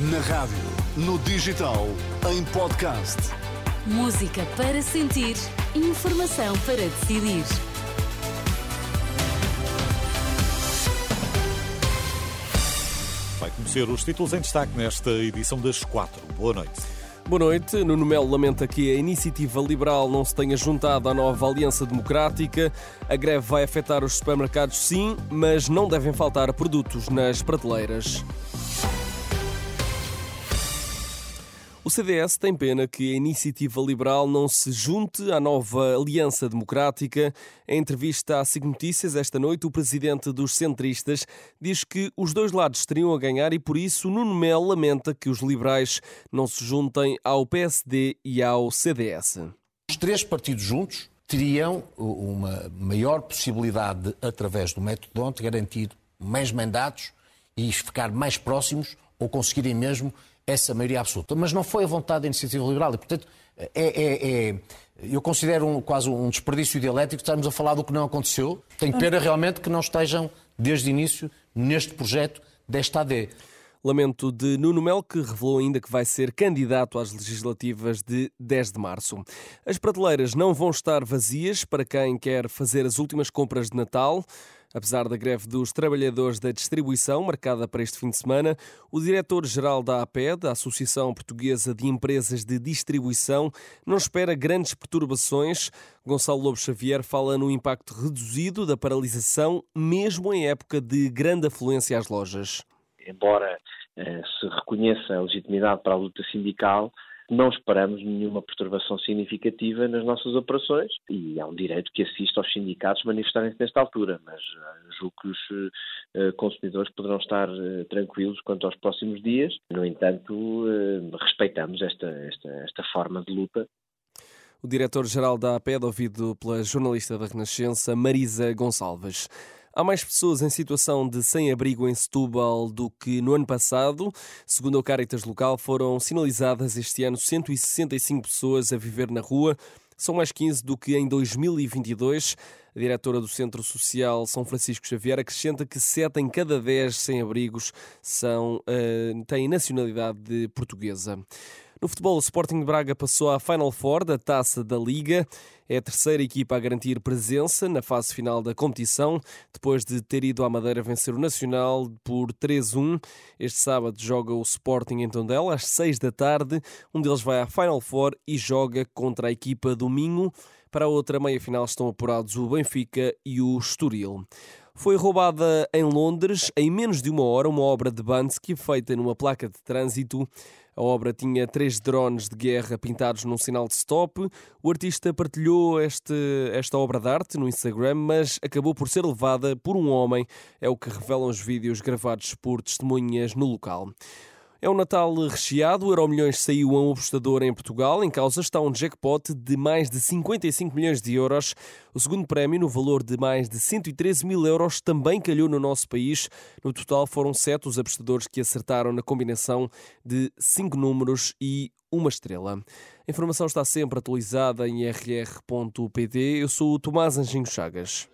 Na rádio, no digital, em podcast. Música para sentir, informação para decidir. Vai conhecer os títulos em destaque nesta edição das quatro. Boa noite. Boa noite. Nuno Melo lamenta que a iniciativa liberal não se tenha juntado à nova Aliança Democrática. A greve vai afetar os supermercados, sim, mas não devem faltar produtos nas prateleiras. O CDS tem pena que a iniciativa liberal não se junte à nova Aliança Democrática. Em entrevista à SIG Notícias esta noite, o presidente dos centristas diz que os dois lados teriam a ganhar e por isso Nuno Melo lamenta que os liberais não se juntem ao PSD e ao CDS. Os três partidos juntos teriam uma maior possibilidade de, através do método Donte, garantir mais mandatos e ficar mais próximos ou conseguirem mesmo essa maioria absoluta. Mas não foi a vontade da iniciativa liberal e, portanto, é, é, é eu considero um, quase um desperdício dialético estarmos a falar do que não aconteceu. Tenho pena realmente que não estejam, desde o início, neste projeto desta AD. Lamento de Nuno Mel, que revelou ainda que vai ser candidato às legislativas de 10 de março. As prateleiras não vão estar vazias para quem quer fazer as últimas compras de Natal. Apesar da greve dos trabalhadores da distribuição, marcada para este fim de semana, o diretor-geral da APED, a Associação Portuguesa de Empresas de Distribuição, não espera grandes perturbações. Gonçalo Lobo Xavier fala no impacto reduzido da paralisação, mesmo em época de grande afluência às lojas. Embora eh, se reconheça a legitimidade para a luta sindical, não esperamos nenhuma perturbação significativa nas nossas operações e há um direito que assiste aos sindicatos manifestarem-se nesta altura, mas uh, julgo que os uh, consumidores poderão estar uh, tranquilos quanto aos próximos dias. No entanto, respeitamos esta, esta, esta forma de luta o diretor-geral da APED, ouvido pela jornalista da Renascença, Marisa Gonçalves. Há mais pessoas em situação de sem-abrigo em Setúbal do que no ano passado. Segundo o Caritas local, foram sinalizadas este ano 165 pessoas a viver na rua. São mais 15 do que em 2022. A diretora do Centro Social São Francisco Xavier acrescenta que 7 em cada 10 sem-abrigos uh, têm nacionalidade portuguesa. No futebol, o Sporting de Braga passou à Final Four da Taça da Liga. É a terceira equipa a garantir presença na fase final da competição, depois de ter ido à Madeira vencer o Nacional por 3-1. Este sábado joga o Sporting em Tondela às 6 da tarde. Um deles vai à Final Four e joga contra a equipa do Minho. Para a outra meia-final estão apurados o Benfica e o Estoril. Foi roubada em Londres, em menos de uma hora, uma obra de Bansky feita numa placa de trânsito. A obra tinha três drones de guerra pintados num sinal de stop. O artista partilhou este, esta obra de arte no Instagram, mas acabou por ser levada por um homem, é o que revelam os vídeos gravados por testemunhas no local. É um Natal recheado. O Euromilhões saiu a um apostador em Portugal. Em causa está um jackpot de mais de 55 milhões de euros. O segundo prémio, no valor de mais de 113 mil euros, também calhou no nosso país. No total, foram sete os apostadores que acertaram na combinação de cinco números e uma estrela. A informação está sempre atualizada em rr.pt. Eu sou o Tomás Anjinho Chagas.